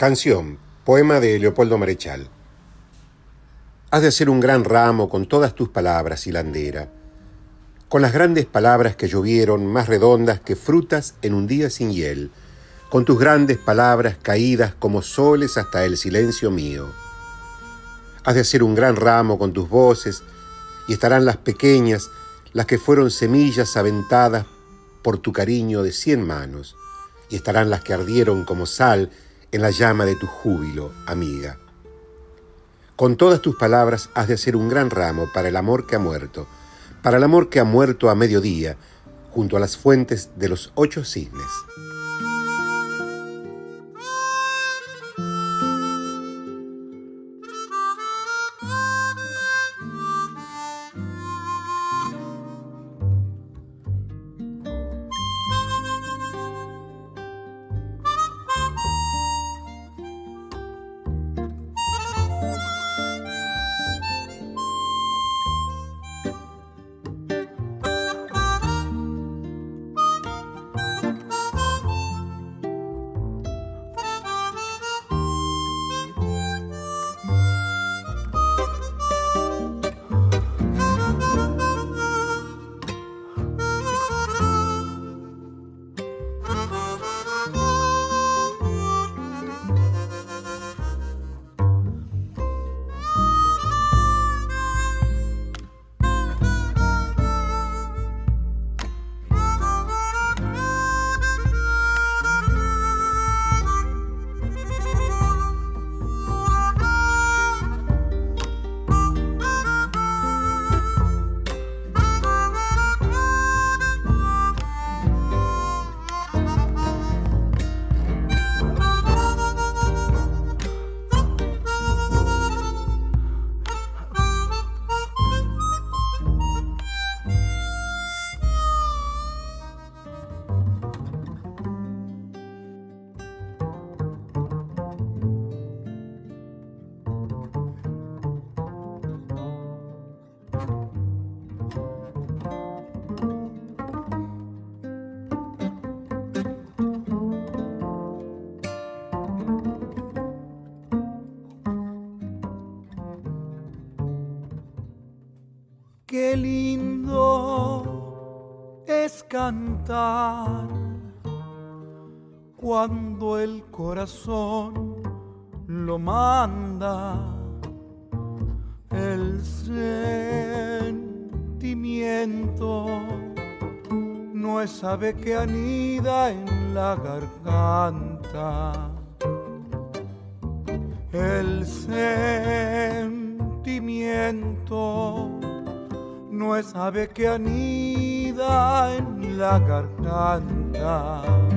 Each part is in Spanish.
Canción, poema de Leopoldo Marechal. Has de hacer un gran ramo con todas tus palabras, hilandera, con las grandes palabras que llovieron, más redondas que frutas en un día sin hiel, con tus grandes palabras caídas como soles hasta el silencio mío. Has de hacer un gran ramo con tus voces, y estarán las pequeñas, las que fueron semillas aventadas por tu cariño de cien manos, y estarán las que ardieron como sal en la llama de tu júbilo, amiga. Con todas tus palabras has de hacer un gran ramo para el amor que ha muerto, para el amor que ha muerto a mediodía, junto a las fuentes de los ocho cisnes. Cantar cuando el corazón lo manda. El sentimiento no es ave que anida en la garganta. El sentimiento no es ave que anida en la garganta.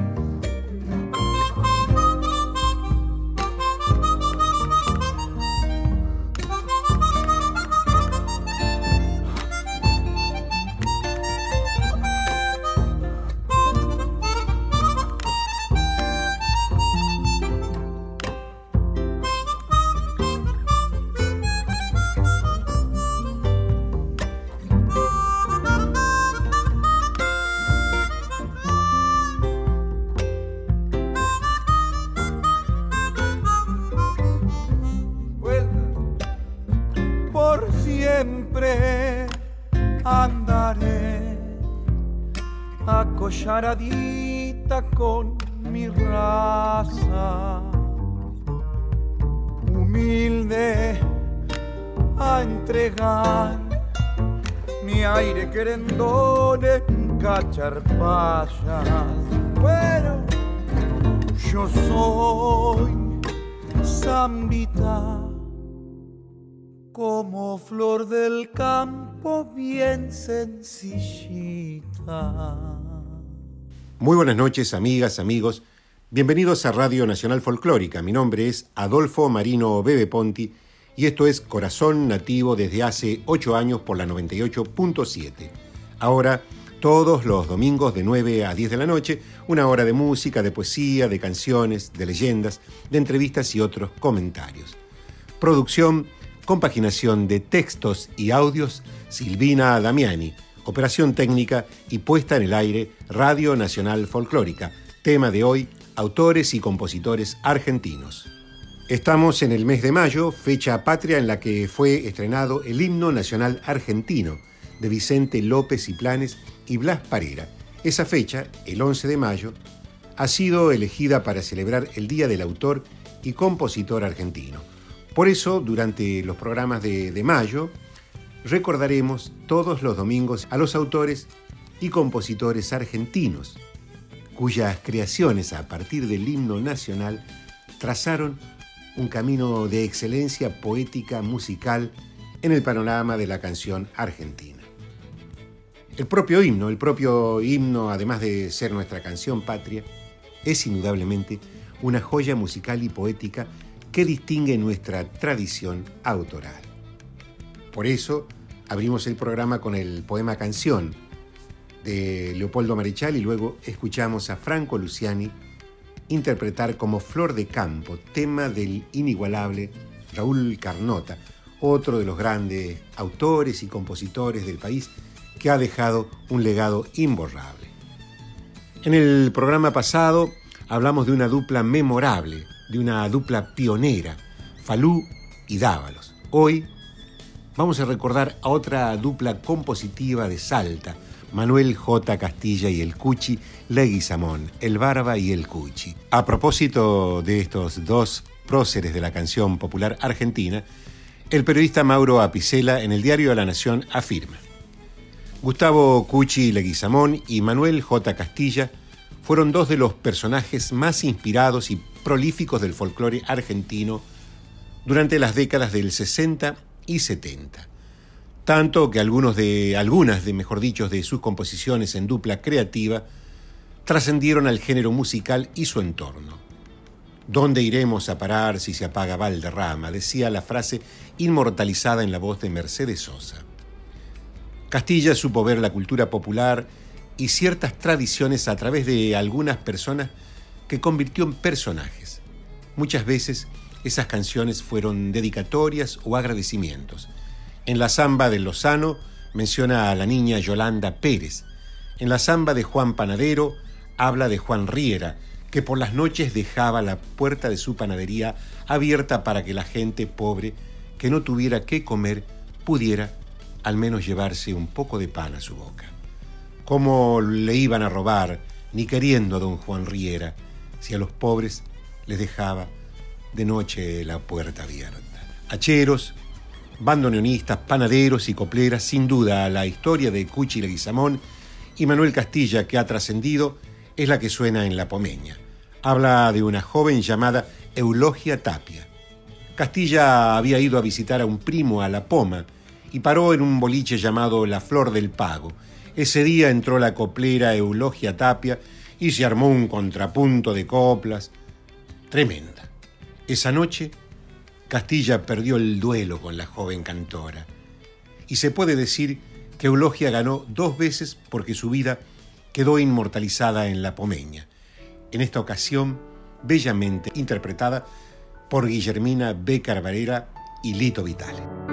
Muy buenas noches, amigas, amigos. Bienvenidos a Radio Nacional Folclórica. Mi nombre es Adolfo Marino Bebe Ponti y esto es Corazón Nativo desde hace 8 años por la 98.7. Ahora, todos los domingos de 9 a 10 de la noche, una hora de música, de poesía, de canciones, de leyendas, de entrevistas y otros comentarios. Producción, compaginación de textos y audios, Silvina Damiani. Operación técnica y puesta en el aire, Radio Nacional Folclórica. Tema de hoy, autores y compositores argentinos. Estamos en el mes de mayo, fecha patria en la que fue estrenado el himno nacional argentino de Vicente López y Planes y Blas Parera. Esa fecha, el 11 de mayo, ha sido elegida para celebrar el Día del Autor y Compositor Argentino. Por eso, durante los programas de, de mayo, recordaremos todos los domingos a los autores y compositores argentinos cuyas creaciones a partir del himno nacional trazaron un camino de excelencia poética musical en el panorama de la canción argentina. El propio himno, el propio himno, además de ser nuestra canción patria, es indudablemente una joya musical y poética que distingue nuestra tradición autoral. Por eso abrimos el programa con el poema Canción de Leopoldo Marichal y luego escuchamos a Franco Luciani interpretar como Flor de Campo, tema del inigualable Raúl Carnota, otro de los grandes autores y compositores del país que ha dejado un legado imborrable. En el programa pasado hablamos de una dupla memorable, de una dupla pionera, Falú y Dávalos. Hoy vamos a recordar a otra dupla compositiva de Salta, Manuel J. Castilla y el Cuchi, Leguizamón, el Barba y el Cuchi. A propósito de estos dos próceres de la canción popular argentina, el periodista Mauro Apicela en el diario la Nación afirma. Gustavo Cuchi Leguizamón y Manuel J. Castilla fueron dos de los personajes más inspirados y prolíficos del folclore argentino durante las décadas del 60 y 70 tanto que algunos de, algunas de, mejor dicho, de sus composiciones en dupla creativa trascendieron al género musical y su entorno. ¿Dónde iremos a parar si se apaga Valderrama? decía la frase inmortalizada en la voz de Mercedes Sosa. Castilla supo ver la cultura popular y ciertas tradiciones a través de algunas personas que convirtió en personajes. Muchas veces esas canciones fueron dedicatorias o agradecimientos en la samba de Lozano menciona a la niña Yolanda Pérez. En la samba de Juan Panadero habla de Juan Riera, que por las noches dejaba la puerta de su panadería abierta para que la gente pobre que no tuviera qué comer pudiera al menos llevarse un poco de pan a su boca. ¿Cómo le iban a robar, ni queriendo a don Juan Riera, si a los pobres les dejaba de noche la puerta abierta? Hacheros, bandoneonistas, panaderos y copleras, sin duda la historia de Cuchi Leguizamón y Manuel Castilla que ha trascendido es la que suena en La Pomeña. Habla de una joven llamada Eulogia Tapia. Castilla había ido a visitar a un primo a La Poma y paró en un boliche llamado La Flor del Pago. Ese día entró la coplera Eulogia Tapia y se armó un contrapunto de coplas tremenda. Esa noche Castilla perdió el duelo con la joven cantora. Y se puede decir que Eulogia ganó dos veces porque su vida quedó inmortalizada en la Pomeña. En esta ocasión, bellamente interpretada por Guillermina B. Carvarera y Lito Vitale.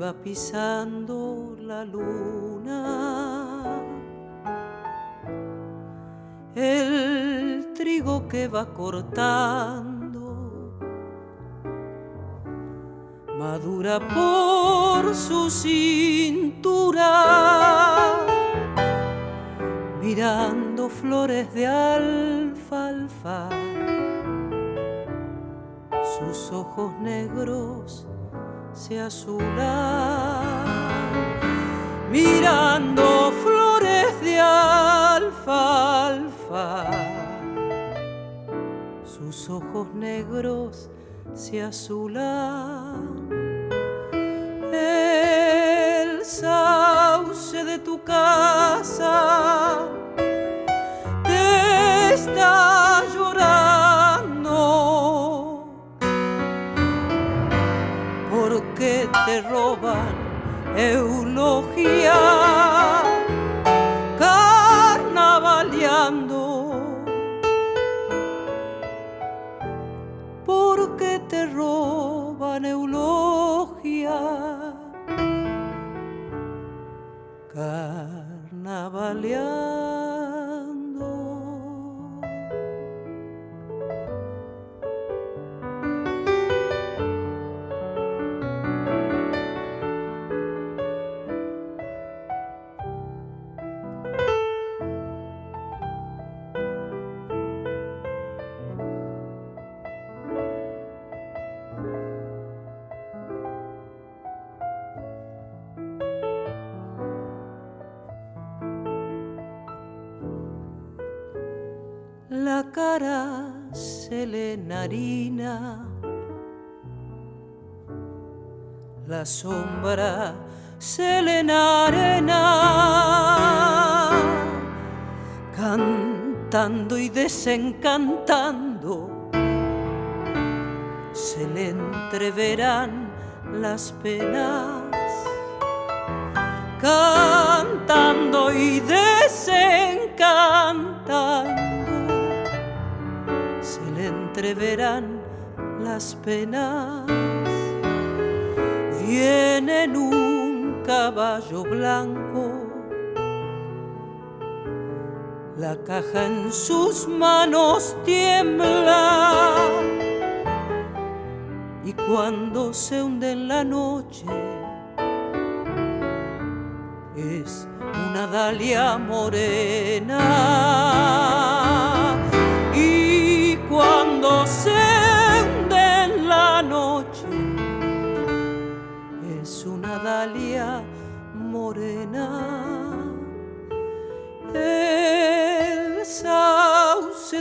va pisando la luna. el trigo que va cortando, madura por su cintura, mirando flores de alfalfa, sus ojos negros se azulan, mirando flores de alfalfa sus ojos negros se azulan. El sauce de tu casa te está te roban eulogia carnavaleando te roban eulogia. Carnavaleando. La sombra se le arena, cantando y desencantando, se le entreverán las penas. Cantando y desencantando entreverán las penas. Viene en un caballo blanco, la caja en sus manos tiembla. Y cuando se hunde en la noche, es una dalia morena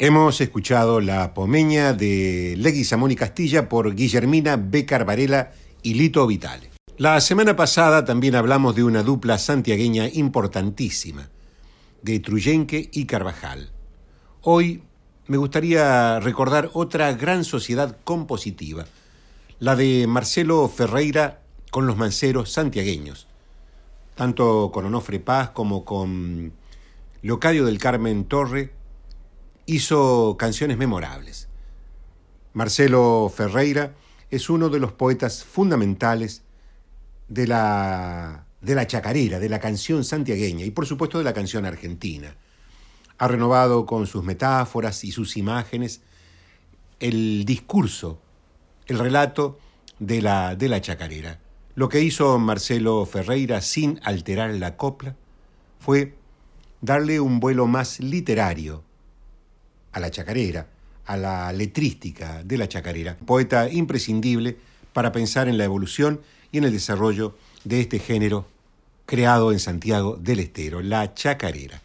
Hemos escuchado la pomeña de Leguizamón y Castilla por Guillermina Becar Varela y Lito Vitale. La semana pasada también hablamos de una dupla santiagueña importantísima, de Truyenque y Carvajal. Hoy me gustaría recordar otra gran sociedad compositiva, la de Marcelo Ferreira con los manceros santiagueños, tanto con Onofre Paz como con Leocadio del Carmen Torre, hizo canciones memorables. Marcelo Ferreira es uno de los poetas fundamentales de la, de la chacarera, de la canción santiagueña y por supuesto de la canción argentina. Ha renovado con sus metáforas y sus imágenes el discurso, el relato de la, de la chacarera. Lo que hizo Marcelo Ferreira sin alterar la copla fue darle un vuelo más literario a la chacarera, a la letrística de la chacarera, poeta imprescindible para pensar en la evolución y en el desarrollo de este género creado en Santiago del Estero, la chacarera.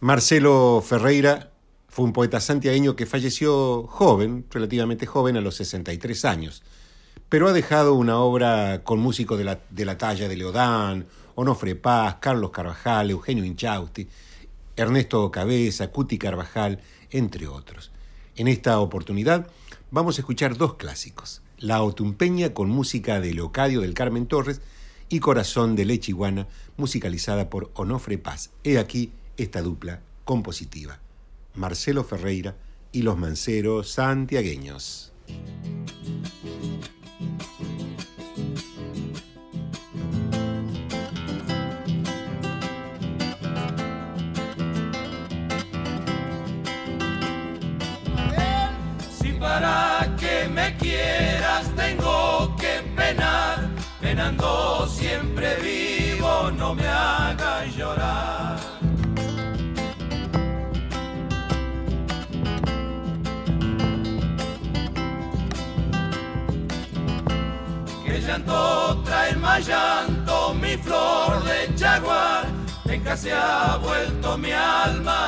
Marcelo Ferreira Fue un poeta santiagueño que falleció joven, relativamente joven, a los 63 años, pero ha dejado una obra con músicos de la, de la talla de Leodán, Onofre Paz, Carlos Carvajal, Eugenio Inchausti, Ernesto Cabeza, Cuti Carvajal, entre otros. En esta oportunidad vamos a escuchar dos clásicos, La Otumpeña con música de Leocadio del Carmen Torres y Corazón de Leche Iguana, musicalizada por Onofre Paz. He aquí esta dupla compositiva, Marcelo Ferreira y los manceros santiagueños. Penando siempre vivo, no me hagas llorar. Que llanto trae más llanto, mi flor de jaguar, venga se ha vuelto mi alma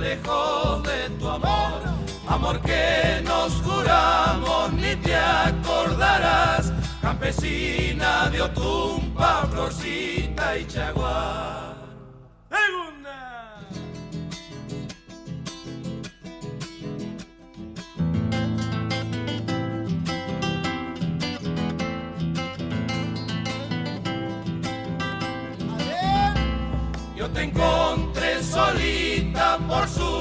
lejos de tu amor. Amor que nos juramos ni te acordarás. Campesina de Otumpa, Florcita y Chaguar. te encontré solita por su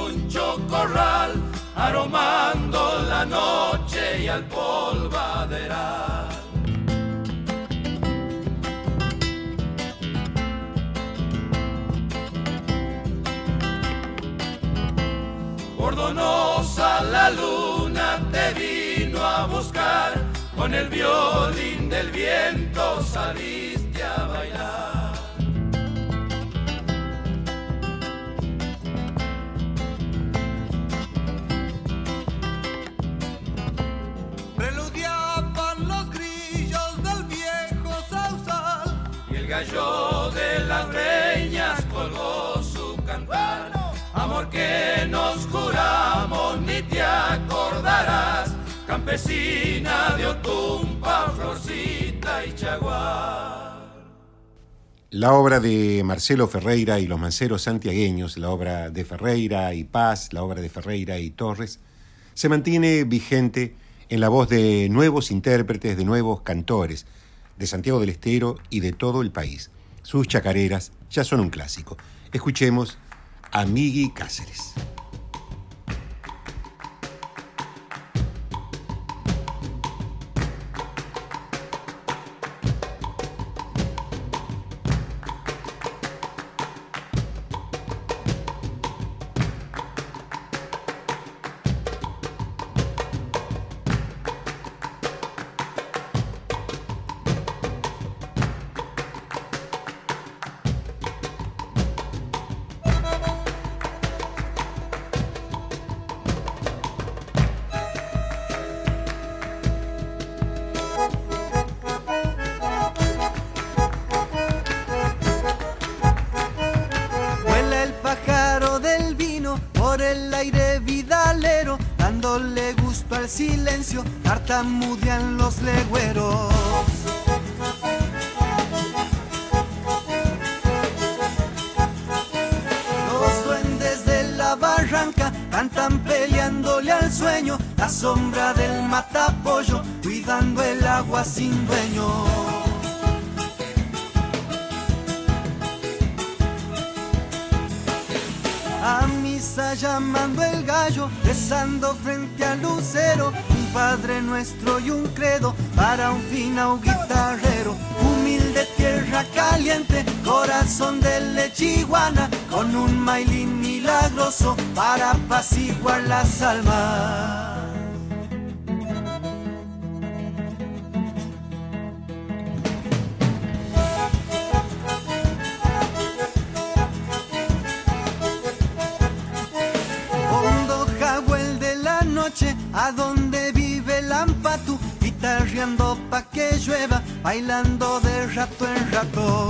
corral, aromando la noche y al polvaderal. Bordonosa la luna te vino a buscar, con el violín del viento saliste de las colgó su cantar. Amor que nos ni te acordarás, campesina de Otumpa, y Chaguar. La obra de Marcelo Ferreira y los manceros santiagueños, la obra de Ferreira y Paz, la obra de Ferreira y Torres, se mantiene vigente en la voz de nuevos intérpretes, de nuevos cantores, de Santiago del Estero y de todo el país. Sus chacareras ya son un clásico. Escuchemos a Migui Cáceres. con un mailín milagroso para apaciguar las almas. Hondo jaguel de la noche, a donde vive el ampatú, guitarreando pa' que llueva, bailando de rato en rato.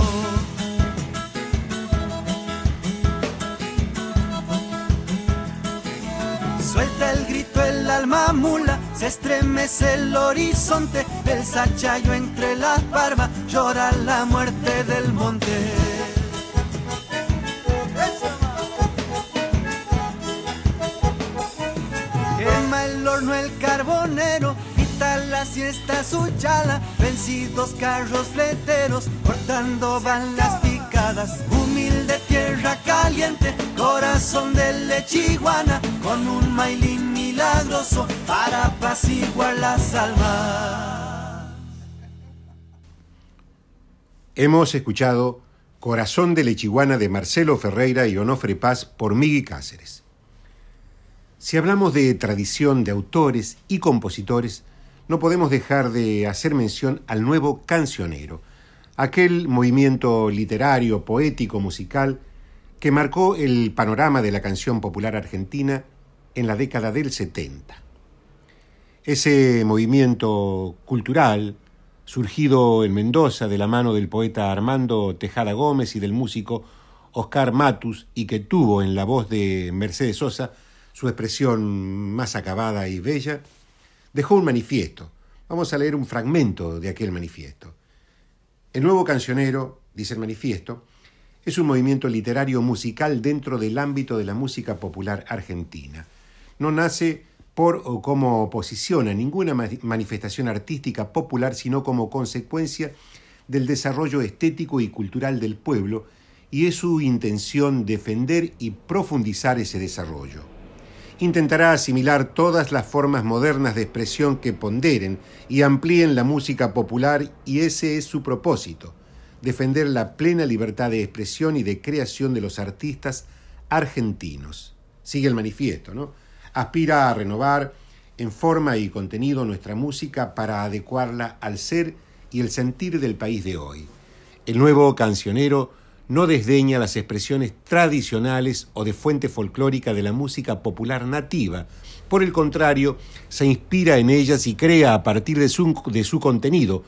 El grito el alma mula, se estremece el horizonte, el sachayo entre las barbas, llora la muerte del monte. horno el carbonero, quita la siesta su chala, vencidos carros fleteros, cortando van las picadas, caliente, corazón de lechiguana, con un mailín milagroso para apaciguar las almas. Hemos escuchado Corazón de Lechiguana de Marcelo Ferreira y Onofre Paz por Migui Cáceres. Si hablamos de tradición de autores y compositores, no podemos dejar de hacer mención al nuevo cancionero, aquel movimiento literario, poético, musical que marcó el panorama de la canción popular argentina en la década del 70. Ese movimiento cultural, surgido en Mendoza de la mano del poeta Armando Tejada Gómez y del músico Oscar Matus y que tuvo en la voz de Mercedes Sosa su expresión más acabada y bella, dejó un manifiesto. Vamos a leer un fragmento de aquel manifiesto. El nuevo cancionero, dice el manifiesto, es un movimiento literario musical dentro del ámbito de la música popular argentina. No nace por o como oposición a ninguna manifestación artística popular, sino como consecuencia del desarrollo estético y cultural del pueblo, y es su intención defender y profundizar ese desarrollo intentará asimilar todas las formas modernas de expresión que ponderen y amplíen la música popular y ese es su propósito, defender la plena libertad de expresión y de creación de los artistas argentinos. Sigue el manifiesto, ¿no? Aspira a renovar en forma y contenido nuestra música para adecuarla al ser y el sentir del país de hoy. El nuevo cancionero no desdeña las expresiones tradicionales o de fuente folclórica de la música popular nativa. Por el contrario, se inspira en ellas y crea a partir de su, de su contenido,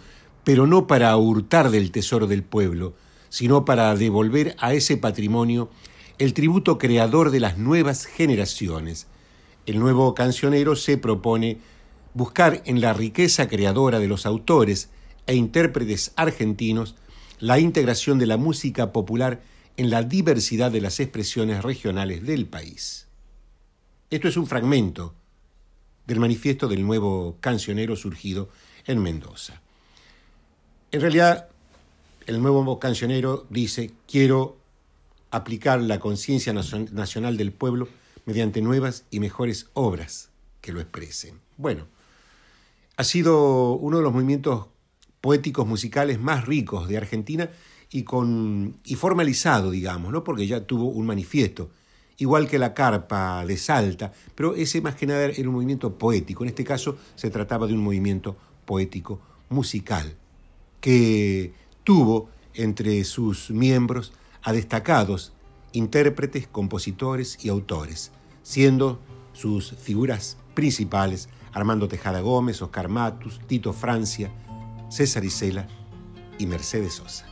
pero no para hurtar del tesoro del pueblo, sino para devolver a ese patrimonio el tributo creador de las nuevas generaciones. El nuevo cancionero se propone buscar en la riqueza creadora de los autores e intérpretes argentinos la integración de la música popular en la diversidad de las expresiones regionales del país. Esto es un fragmento del manifiesto del nuevo cancionero surgido en Mendoza. En realidad, el nuevo cancionero dice, quiero aplicar la conciencia nacional del pueblo mediante nuevas y mejores obras que lo expresen. Bueno, ha sido uno de los movimientos poéticos musicales más ricos de Argentina y, con, y formalizado, digamos, ¿no? porque ya tuvo un manifiesto, igual que la carpa de Salta, pero ese más que nada era un movimiento poético, en este caso se trataba de un movimiento poético musical, que tuvo entre sus miembros a destacados intérpretes, compositores y autores, siendo sus figuras principales Armando Tejada Gómez, Oscar Matus, Tito Francia, César Isela y Mercedes Sosa.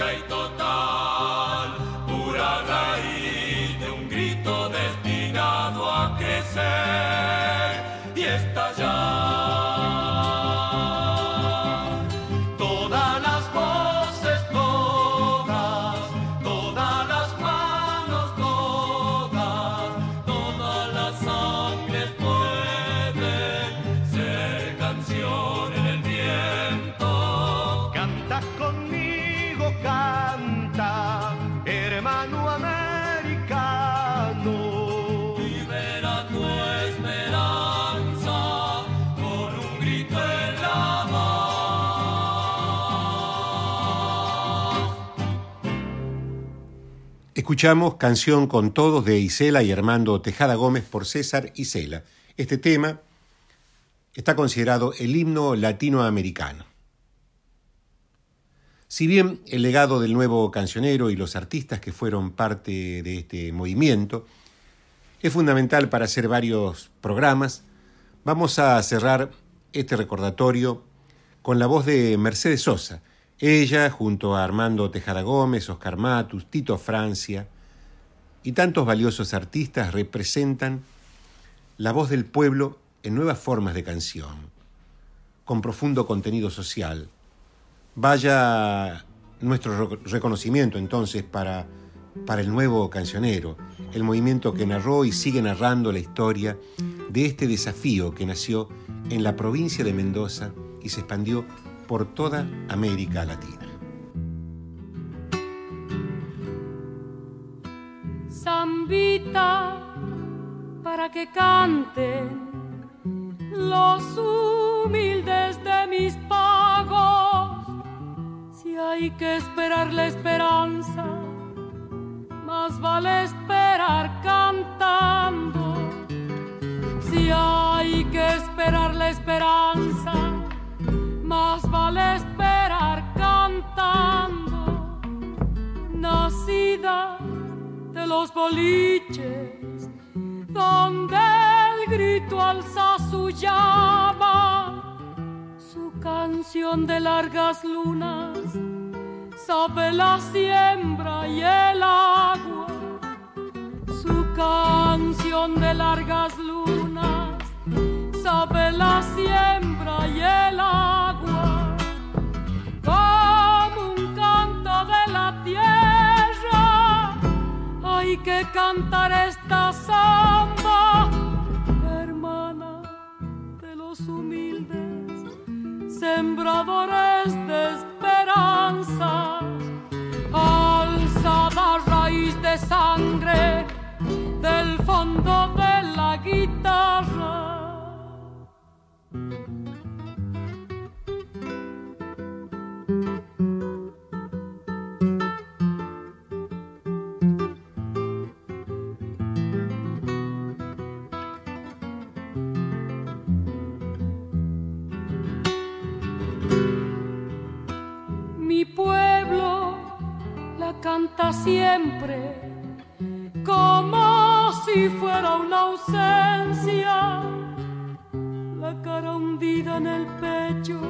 外と。Escuchamos Canción con Todos de Isela y Armando Tejada Gómez por César Isela. Este tema está considerado el himno latinoamericano. Si bien el legado del nuevo cancionero y los artistas que fueron parte de este movimiento es fundamental para hacer varios programas, vamos a cerrar este recordatorio con la voz de Mercedes Sosa, ella, junto a Armando Tejada Gómez, Oscar Matus, Tito Francia y tantos valiosos artistas, representan la voz del pueblo en nuevas formas de canción, con profundo contenido social. Vaya nuestro reconocimiento entonces para, para el nuevo cancionero, el movimiento que narró y sigue narrando la historia de este desafío que nació en la provincia de Mendoza y se expandió por toda América Latina. Zambita para que canten los humildes de mis pagos. Si hay que esperar la esperanza, más vale esperar cantando. Si hay que esperar la esperanza, más vale esperar cantando, nacida de los boliches, donde el grito alza su llama, su canción de largas lunas, sabe la siembra y el agua, su canción de largas lunas, sabe la siembra y el agua hay que cantar esta samba, hermana de los humildes, sembradores de esperanza, alzada raíz de sangre del fondo de la guitarra. Canta siempre como si fuera una ausencia, la cara hundida en el pecho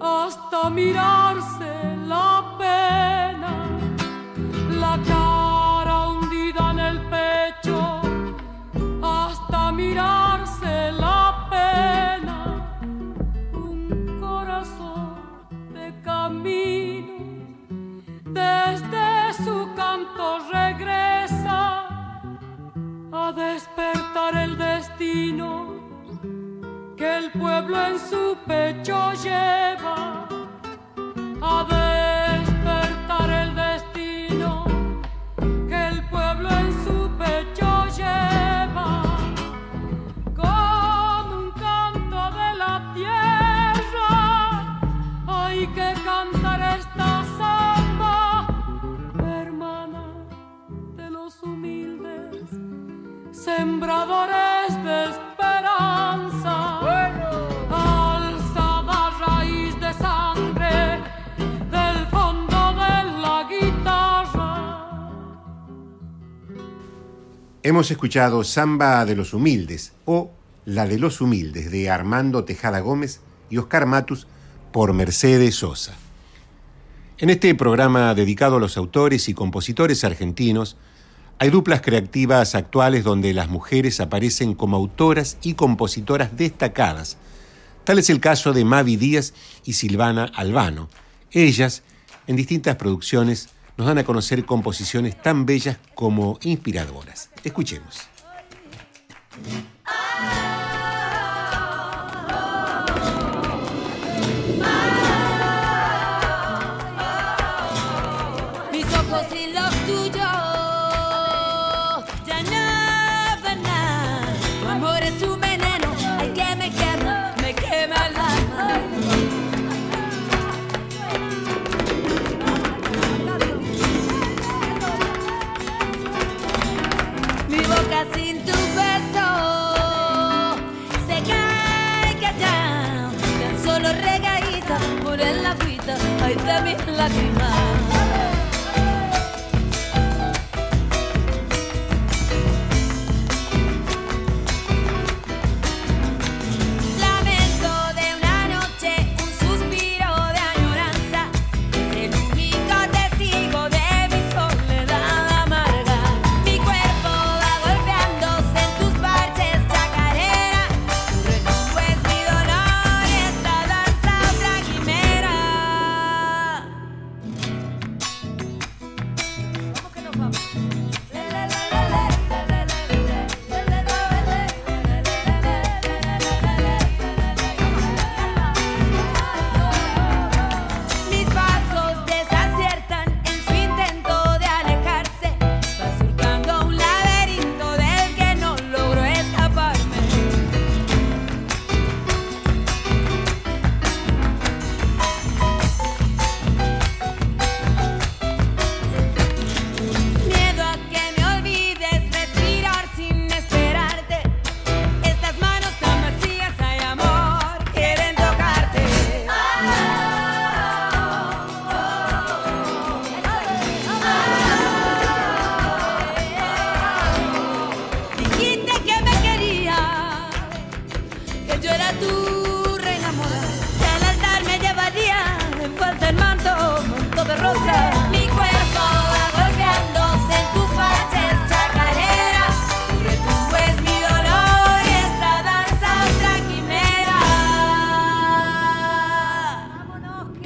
hasta mirarse la pena, Hemos escuchado Samba de los Humildes o La de los Humildes de Armando Tejada Gómez y Oscar Matus por Mercedes Sosa. En este programa dedicado a los autores y compositores argentinos, hay duplas creativas actuales donde las mujeres aparecen como autoras y compositoras destacadas. Tal es el caso de Mavi Díaz y Silvana Albano. Ellas, en distintas producciones, nos dan a conocer composiciones tan bellas como inspiradoras. Escuchemos. De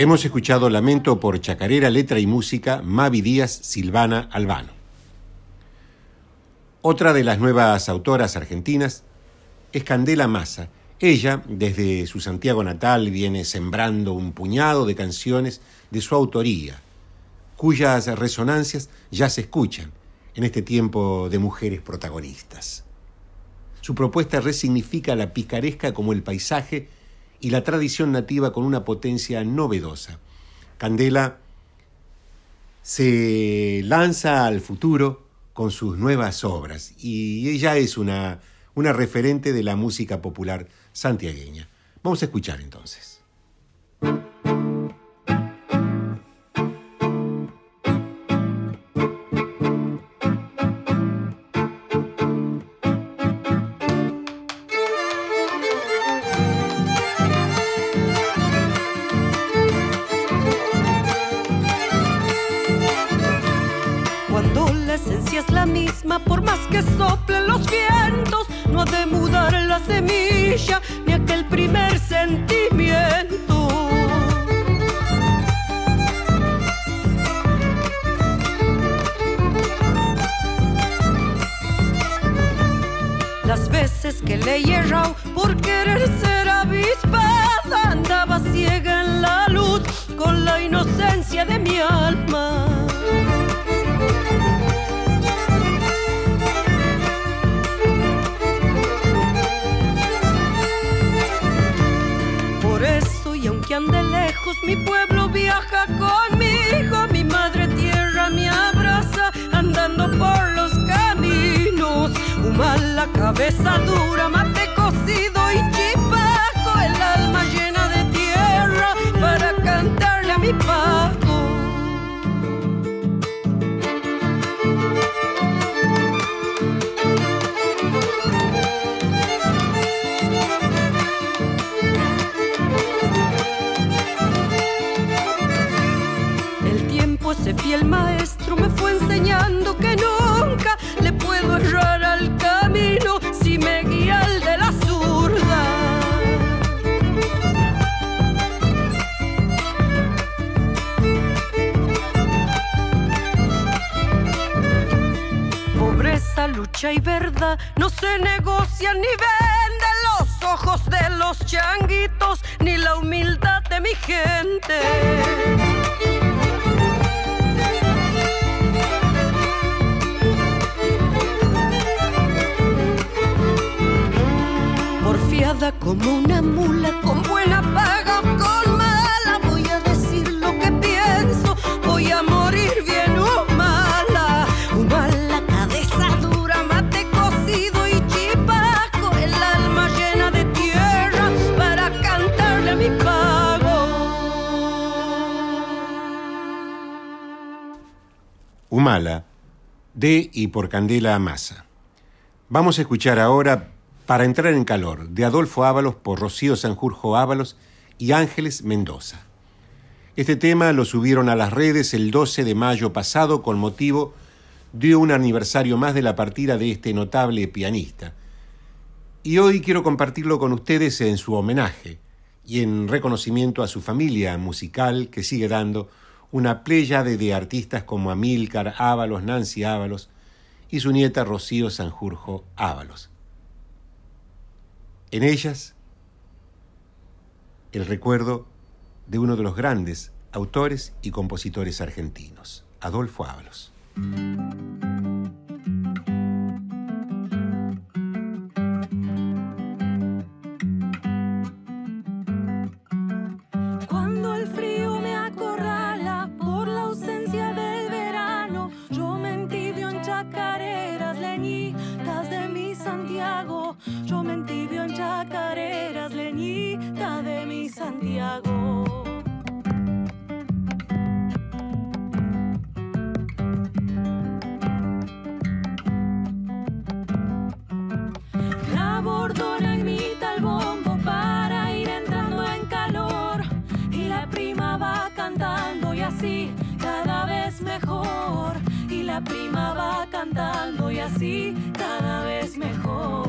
Hemos escuchado Lamento por Chacarera, letra y música, Mavi Díaz, Silvana Albano. Otra de las nuevas autoras argentinas es Candela Massa. Ella, desde su Santiago natal, viene sembrando un puñado de canciones de su autoría, cuyas resonancias ya se escuchan en este tiempo de mujeres protagonistas. Su propuesta resignifica la picaresca como el paisaje y la tradición nativa con una potencia novedosa. Candela se lanza al futuro con sus nuevas obras y ella es una, una referente de la música popular santiagueña. Vamos a escuchar entonces. He errado por querer ser avispada, andaba ciega en la luz con la inocencia de mi alma. Caminos. Humal la cabeza dura, mate cocido y chipaco, el alma llena de tierra para cantarle a mi padre. Ese fiel maestro Y verdad no se negocian ni venden los ojos de los changuitos ni la humildad de mi gente. Porfiada como una mula, De y por Candela Amasa. Vamos a escuchar ahora Para entrar en calor, de Adolfo Ábalos por Rocío Sanjurjo Ábalos y Ángeles Mendoza. Este tema lo subieron a las redes el 12 de mayo pasado con motivo de un aniversario más de la partida de este notable pianista. Y hoy quiero compartirlo con ustedes en su homenaje y en reconocimiento a su familia musical que sigue dando una pléyade de artistas como Amílcar Ábalos, Nancy Ábalos y su nieta Rocío Sanjurjo Ábalos. En ellas, el recuerdo de uno de los grandes autores y compositores argentinos, Adolfo Ábalos. Cada vez mejor.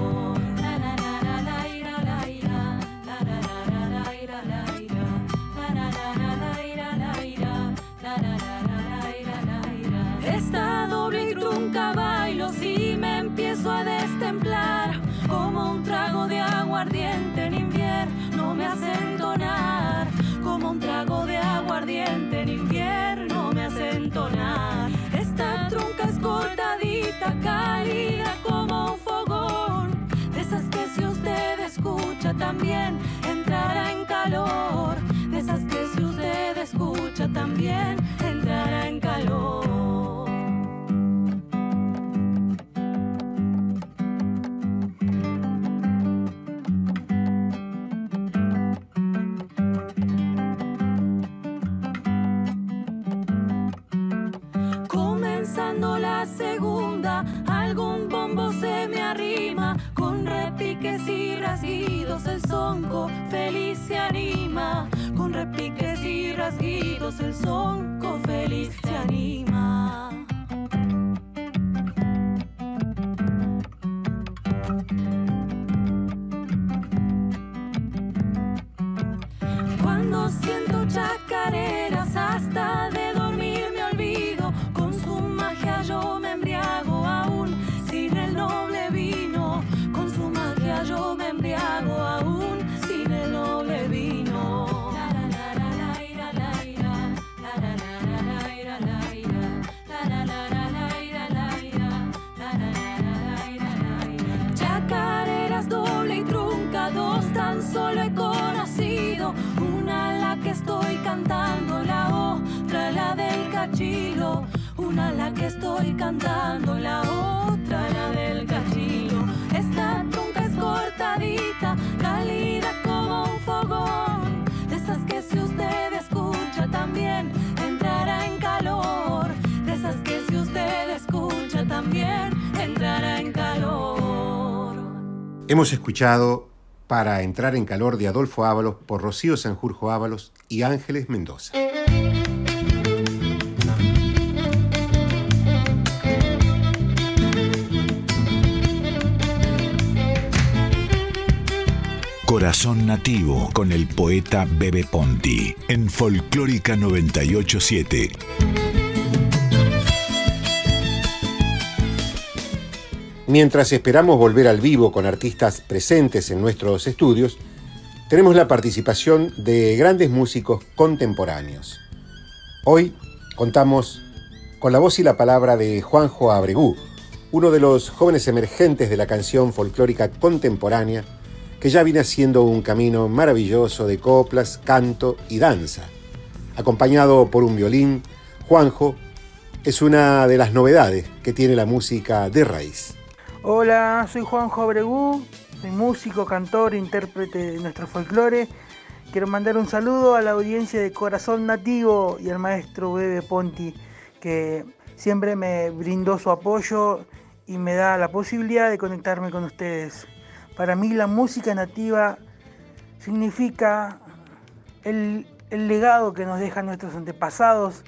También entrará en calor song Una la que estoy cantando, la otra la del cachilo. Esta trunca es cortadita, cálida como un fogón. De esas que si usted escucha también entrará en calor. De esas que si usted escucha también entrará en calor. Hemos escuchado Para entrar en calor de Adolfo Ábalos por Rocío Sanjurjo Ábalos y Ángeles Mendoza. Corazón Nativo con el poeta Bebe Ponti en Folclórica 987. Mientras esperamos volver al vivo con artistas presentes en nuestros estudios, tenemos la participación de grandes músicos contemporáneos. Hoy contamos con la voz y la palabra de Juanjo Abregú, uno de los jóvenes emergentes de la canción folclórica contemporánea que ya viene haciendo un camino maravilloso de coplas, canto y danza. Acompañado por un violín, Juanjo es una de las novedades que tiene la música de raíz. Hola, soy Juanjo Abregú, soy músico, cantor, intérprete de nuestro folclore. Quiero mandar un saludo a la audiencia de Corazón Nativo y al maestro Bebe Ponti, que siempre me brindó su apoyo y me da la posibilidad de conectarme con ustedes. Para mí la música nativa significa el, el legado que nos dejan nuestros antepasados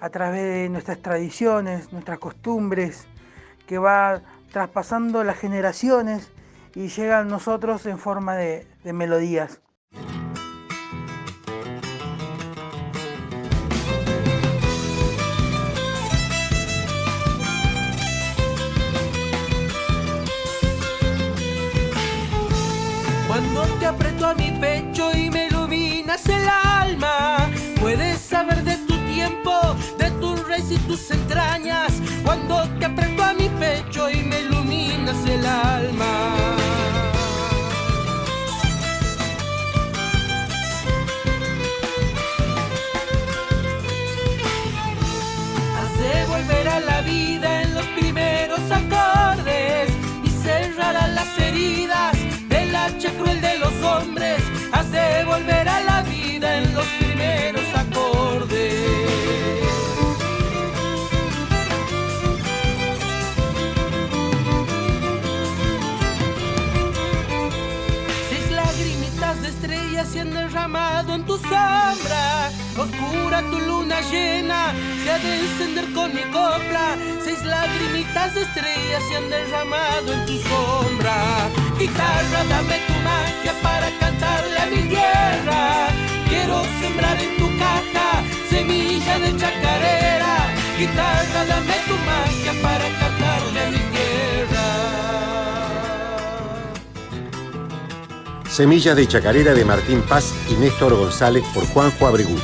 a través de nuestras tradiciones, nuestras costumbres, que va traspasando las generaciones y llega a nosotros en forma de, de melodías. Entrañas. Cuando te aprieto a mi pecho y me iluminas el alma. Hace volver a la vida en los primeros acordes y cerrará las heridas del hacha cruel de los hombres. Hace volver a la vida en los primeros se han derramado en tu sombra. Oscura tu luna llena se ha de encender con mi copla. Seis lagrimitas de estrellas se han derramado en tu sombra. Guitarra, dame tu magia para cantarle a mi tierra. Quiero sembrar en tu caja semilla de chacarera. Guitarra, dame tu magia para cantarle Semillas de Chacarera de Martín Paz y Néstor González por Juanjo Abregú.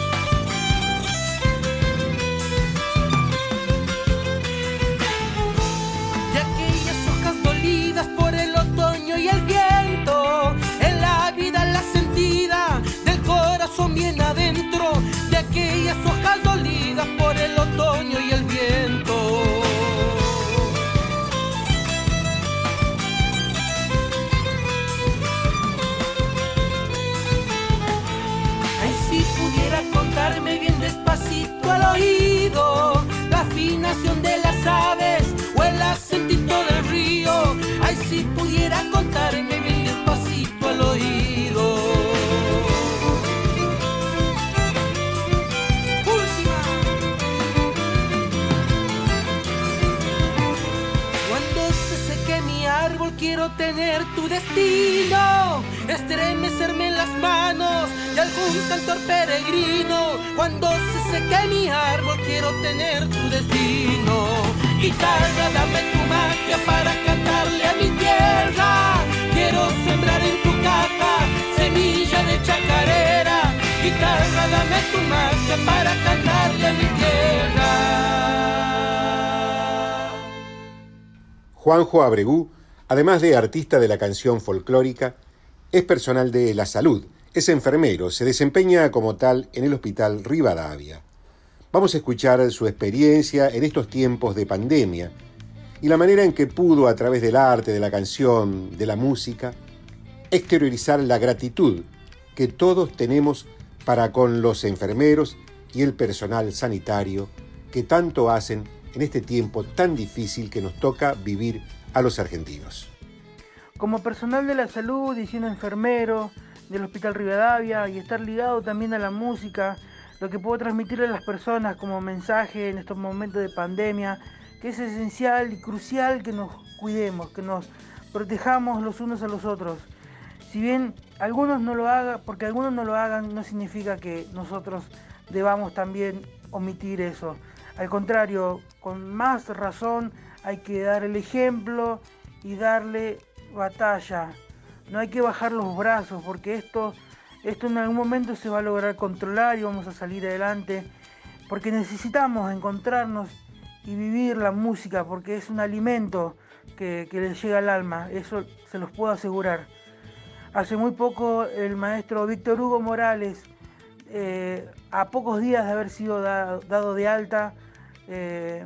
Destino, estremecerme en las manos de algún cantor peregrino. Cuando se seque mi árbol quiero tener tu destino. Guitarra, dame tu magia para cantarle a mi tierra. Quiero sembrar en tu caja semilla de chacarera. Guitarra, dame tu magia para cantarle a mi tierra. Juanjo Abregú, además de artista de la canción folclórica, es personal de la salud, es enfermero, se desempeña como tal en el Hospital Rivadavia. Vamos a escuchar su experiencia en estos tiempos de pandemia y la manera en que pudo, a través del arte, de la canción, de la música, exteriorizar la gratitud que todos tenemos para con los enfermeros y el personal sanitario que tanto hacen en este tiempo tan difícil que nos toca vivir a los argentinos. Como personal de la salud y siendo enfermero del Hospital Rivadavia y estar ligado también a la música, lo que puedo transmitirle a las personas como mensaje en estos momentos de pandemia, que es esencial y crucial que nos cuidemos, que nos protejamos los unos a los otros. Si bien algunos no lo hagan, porque algunos no lo hagan, no significa que nosotros debamos también omitir eso. Al contrario, con más razón hay que dar el ejemplo y darle batalla. No hay que bajar los brazos porque esto, esto en algún momento se va a lograr controlar y vamos a salir adelante. Porque necesitamos encontrarnos y vivir la música porque es un alimento que, que les llega al alma. Eso se los puedo asegurar. Hace muy poco el maestro Víctor Hugo Morales, eh, a pocos días de haber sido dado de alta eh,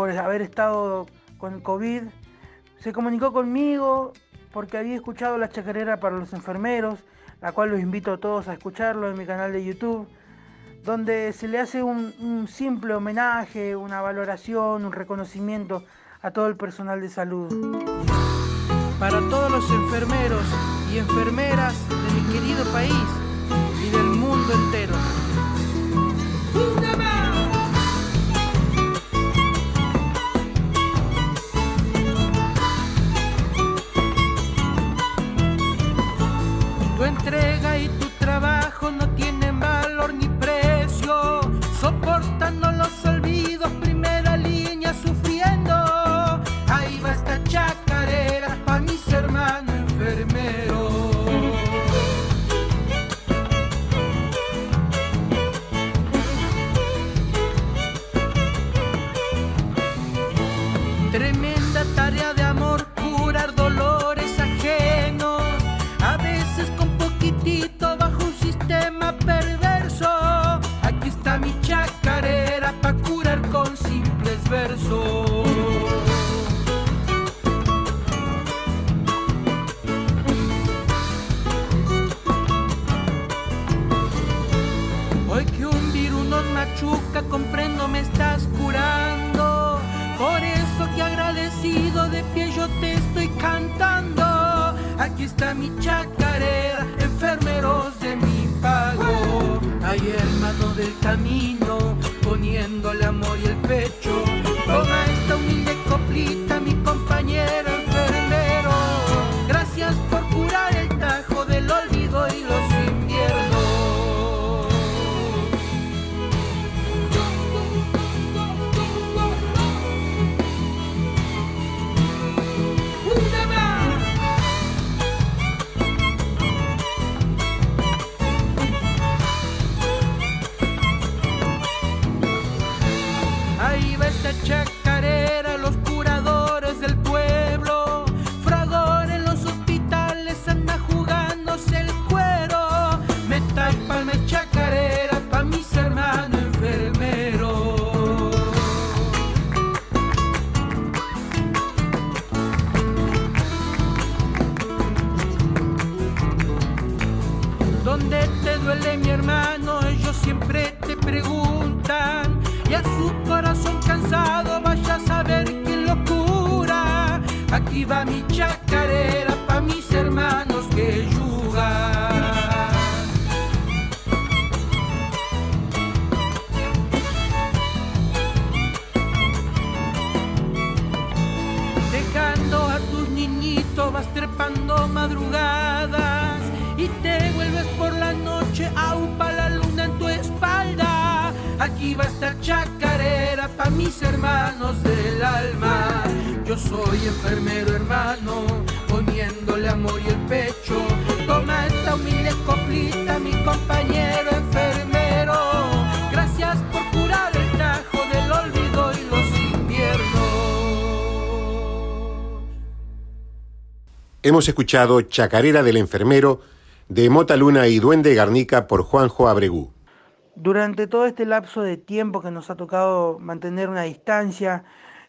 por haber estado con COVID, se comunicó conmigo porque había escuchado la chacarera para los enfermeros, la cual los invito a todos a escucharlo en mi canal de YouTube, donde se le hace un simple homenaje, una valoración, un reconocimiento a todo el personal de salud. Para todos los enfermeros y enfermeras de mi querido país y del mundo entero. ¿Dónde te duele mi hermano? Ellos siempre te preguntan. Y a su corazón cansado vaya a saber quién lo cura. Aquí va mi chacarera del alma. Yo soy enfermero hermano, poniéndole amor y el pecho. Toma esta humilde coplita, mi compañero enfermero. Gracias por curar el tajo del olvido y los inviernos. Hemos escuchado Chacarera del Enfermero de Mota Luna y Duende Garnica por Juanjo Abregú. Durante todo este lapso de tiempo que nos ha tocado mantener una distancia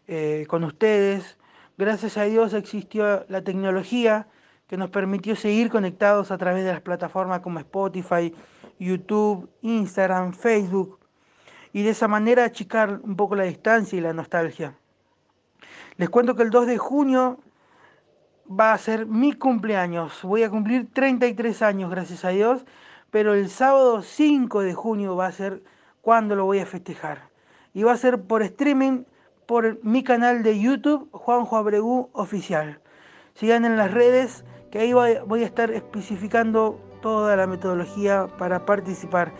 eh, con ustedes, gracias a Dios existió la tecnología que nos permitió seguir conectados a través de las plataformas como Spotify, YouTube, Instagram, Facebook, y de esa manera achicar un poco la distancia y la nostalgia. Les cuento que el 2 de junio va a ser mi cumpleaños. Voy a cumplir 33 años, gracias a Dios, pero el sábado 5 de junio va a ser cuando lo voy a festejar. Y va a ser por streaming por mi canal de YouTube, Juanjo Abregú Oficial. Sigan en las redes que ahí voy a estar especificando toda la metodología para participar.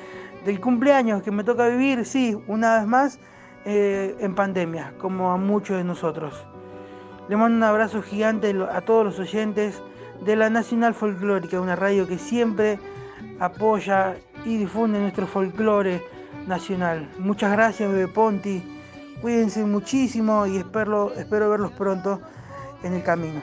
Del cumpleaños que me toca vivir, sí, una vez más, eh, en pandemia, como a muchos de nosotros. Le mando un abrazo gigante a todos los oyentes de la Nacional Folclórica, una radio que siempre apoya y difunde nuestro folclore nacional. Muchas gracias, Bebe Ponti. Cuídense muchísimo y espero, espero verlos pronto en el camino.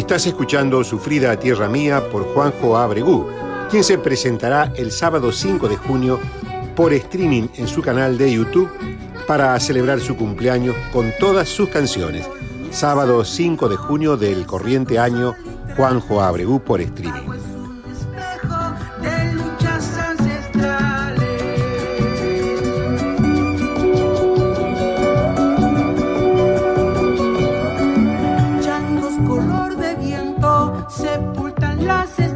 Estás escuchando Sufrida a Tierra Mía por Juanjo Abregú, quien se presentará el sábado 5 de junio por streaming en su canal de YouTube para celebrar su cumpleaños con todas sus canciones. Sábado 5 de junio del corriente año Juanjo Abregú por streaming. Corazón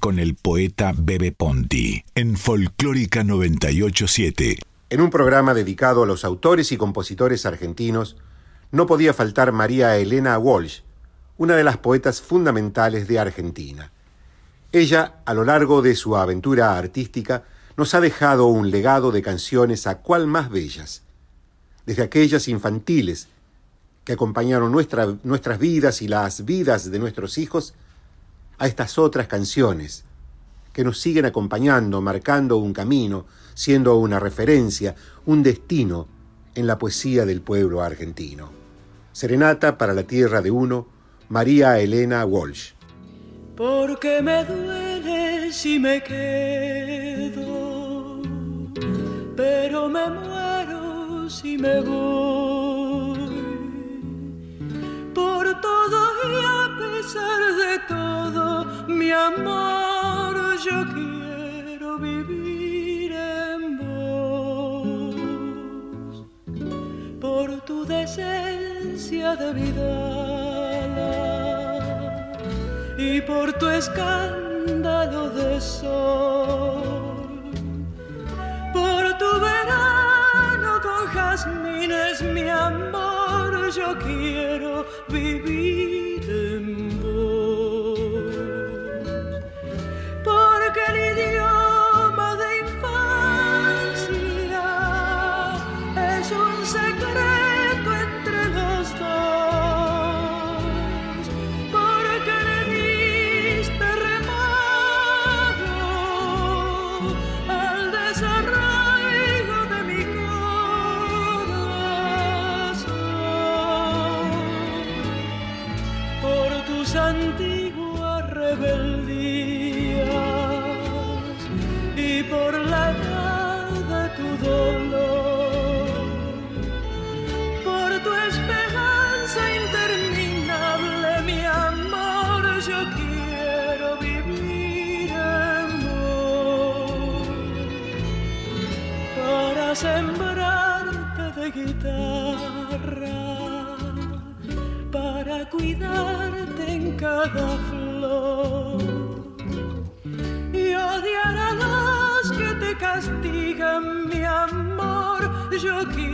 Con el poeta Bebe Ponti en Folclórica 987. En un programa dedicado a los autores y compositores argentinos, no podía faltar María Elena Walsh, una de las poetas fundamentales de Argentina. Ella, a lo largo de su aventura artística, nos ha dejado un legado de canciones a cual más bellas, desde aquellas infantiles que acompañaron nuestras vidas y las vidas de nuestros hijos, a estas otras canciones que nos siguen acompañando, marcando un camino, siendo una referencia, un destino en la poesía del pueblo argentino. Serenata para la tierra de uno, María Elena Walsh. Porque me duele si me quedo, pero me muero si me voy. Por todo y a pesar de todo mi amor, yo quiero vivir en vos. Por tu decencia de vida y por tu escándalo de sol, por tu verano con jazmines, mi amor, yo quiero vivir cada flor. Y odiar a los que te castigan, mi amor. Yo quiero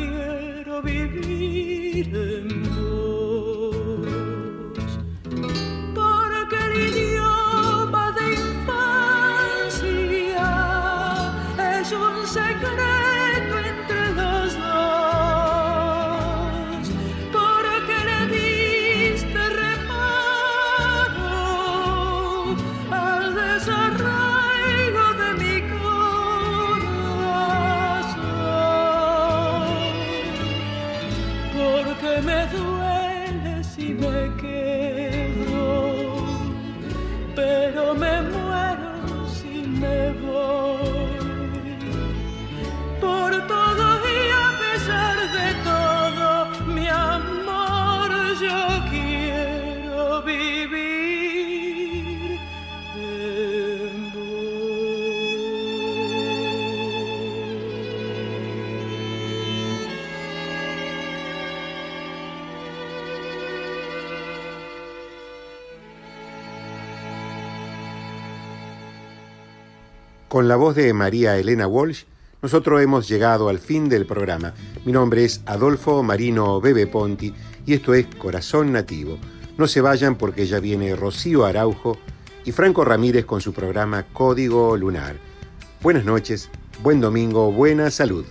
al desarraigo Con la voz de María Elena Walsh, nosotros hemos llegado al fin del programa. Mi nombre es Adolfo Marino Bebe Ponti y esto es Corazón Nativo. No se vayan porque ya viene Rocío Araujo y Franco Ramírez con su programa Código Lunar. Buenas noches, buen domingo, buena salud.